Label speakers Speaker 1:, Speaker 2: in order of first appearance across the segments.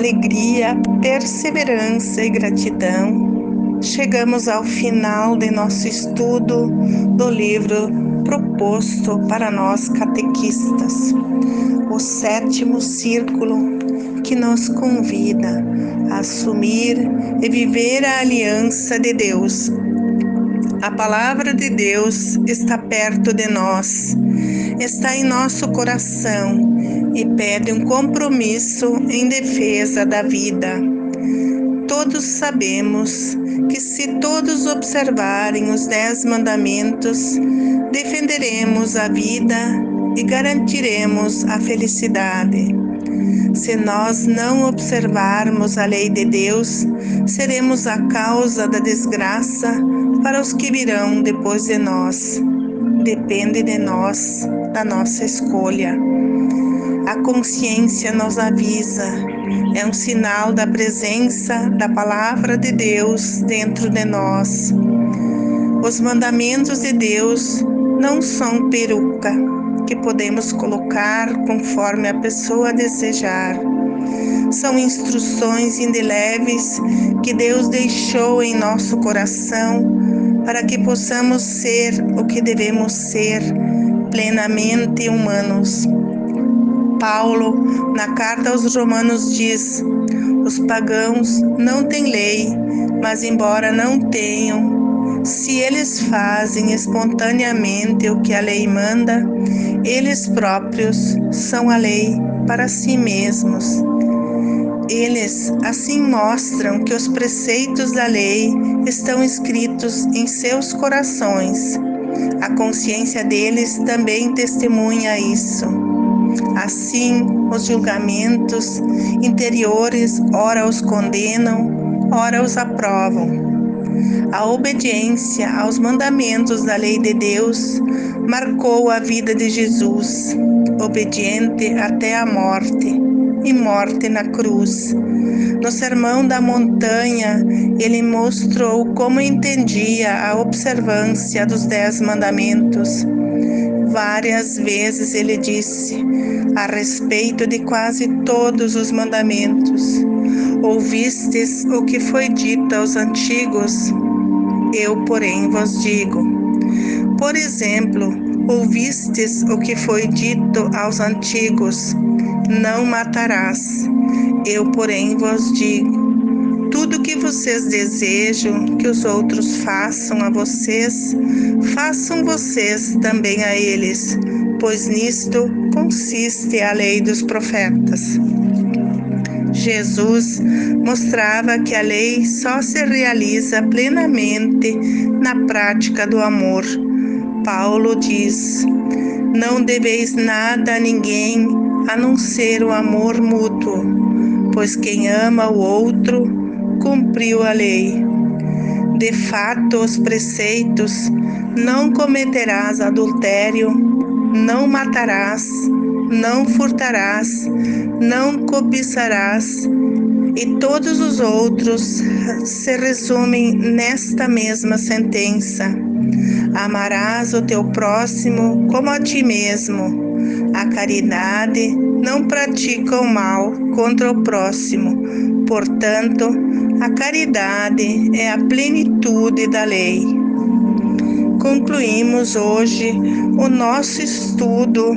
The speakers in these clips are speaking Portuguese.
Speaker 1: alegria, perseverança e gratidão, chegamos ao final de nosso estudo do livro proposto para nós catequistas, o sétimo círculo que nos convida a assumir e viver a aliança de Deus. A palavra de Deus está perto de nós, está em nosso coração e pede um compromisso em defesa da vida. Todos sabemos que, se todos observarem os Dez Mandamentos, defenderemos a vida e garantiremos a felicidade. Se nós não observarmos a lei de Deus, seremos a causa da desgraça para os que virão depois de nós. Depende de nós, da nossa escolha. A consciência nos avisa, é um sinal da presença da palavra de Deus dentro de nós. Os mandamentos de Deus não são peruca que podemos colocar conforme a pessoa desejar. São instruções indeléveis que Deus deixou em nosso coração para que possamos ser o que devemos ser, plenamente humanos. Paulo, na carta aos Romanos, diz: os pagãos não têm lei, mas, embora não tenham, se eles fazem espontaneamente o que a lei manda, eles próprios são a lei para si mesmos. Eles assim mostram que os preceitos da lei estão escritos em seus corações. A consciência deles também testemunha isso. Assim, os julgamentos interiores ora os condenam, ora os aprovam. A obediência aos mandamentos da lei de Deus marcou a vida de Jesus, obediente até a morte e morte na cruz. No Sermão da Montanha, ele mostrou como entendia a observância dos Dez Mandamentos. Várias vezes ele disse: a respeito de quase todos os mandamentos. Ouvistes o que foi dito aos antigos? Eu, porém, vos digo. Por exemplo, ouvistes o que foi dito aos antigos: Não matarás. Eu, porém, vos digo. Vocês desejam que os outros façam a vocês, façam vocês também a eles, pois nisto consiste a lei dos profetas. Jesus mostrava que a lei só se realiza plenamente na prática do amor. Paulo diz: Não deveis nada a ninguém a não ser o amor mútuo, pois quem ama o outro cumpriu a lei. De fato, os preceitos: não cometerás adultério, não matarás, não furtarás, não cobiçarás, e todos os outros se resumem nesta mesma sentença: amarás o teu próximo como a ti mesmo. A caridade não pratica o mal contra o próximo, portanto, a caridade é a plenitude da lei. Concluímos hoje o nosso estudo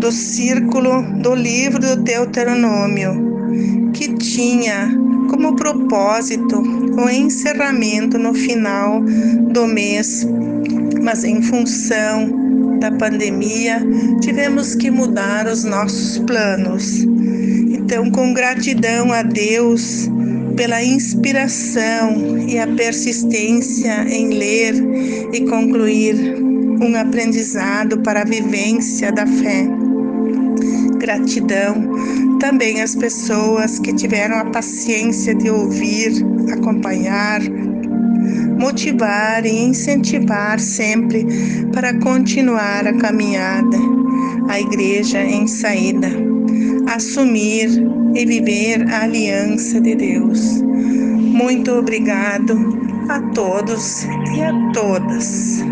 Speaker 1: do círculo do livro do Deuteronômio, que tinha como propósito o encerramento no final do mês, mas em função da pandemia tivemos que mudar os nossos planos. Então, com gratidão a Deus pela inspiração e a persistência em ler e concluir um aprendizado para a vivência da fé. Gratidão também às pessoas que tiveram a paciência de ouvir, acompanhar, motivar e incentivar sempre para continuar a caminhada, a igreja em saída, assumir e viver a aliança de Deus. Muito obrigado a todos e a todas.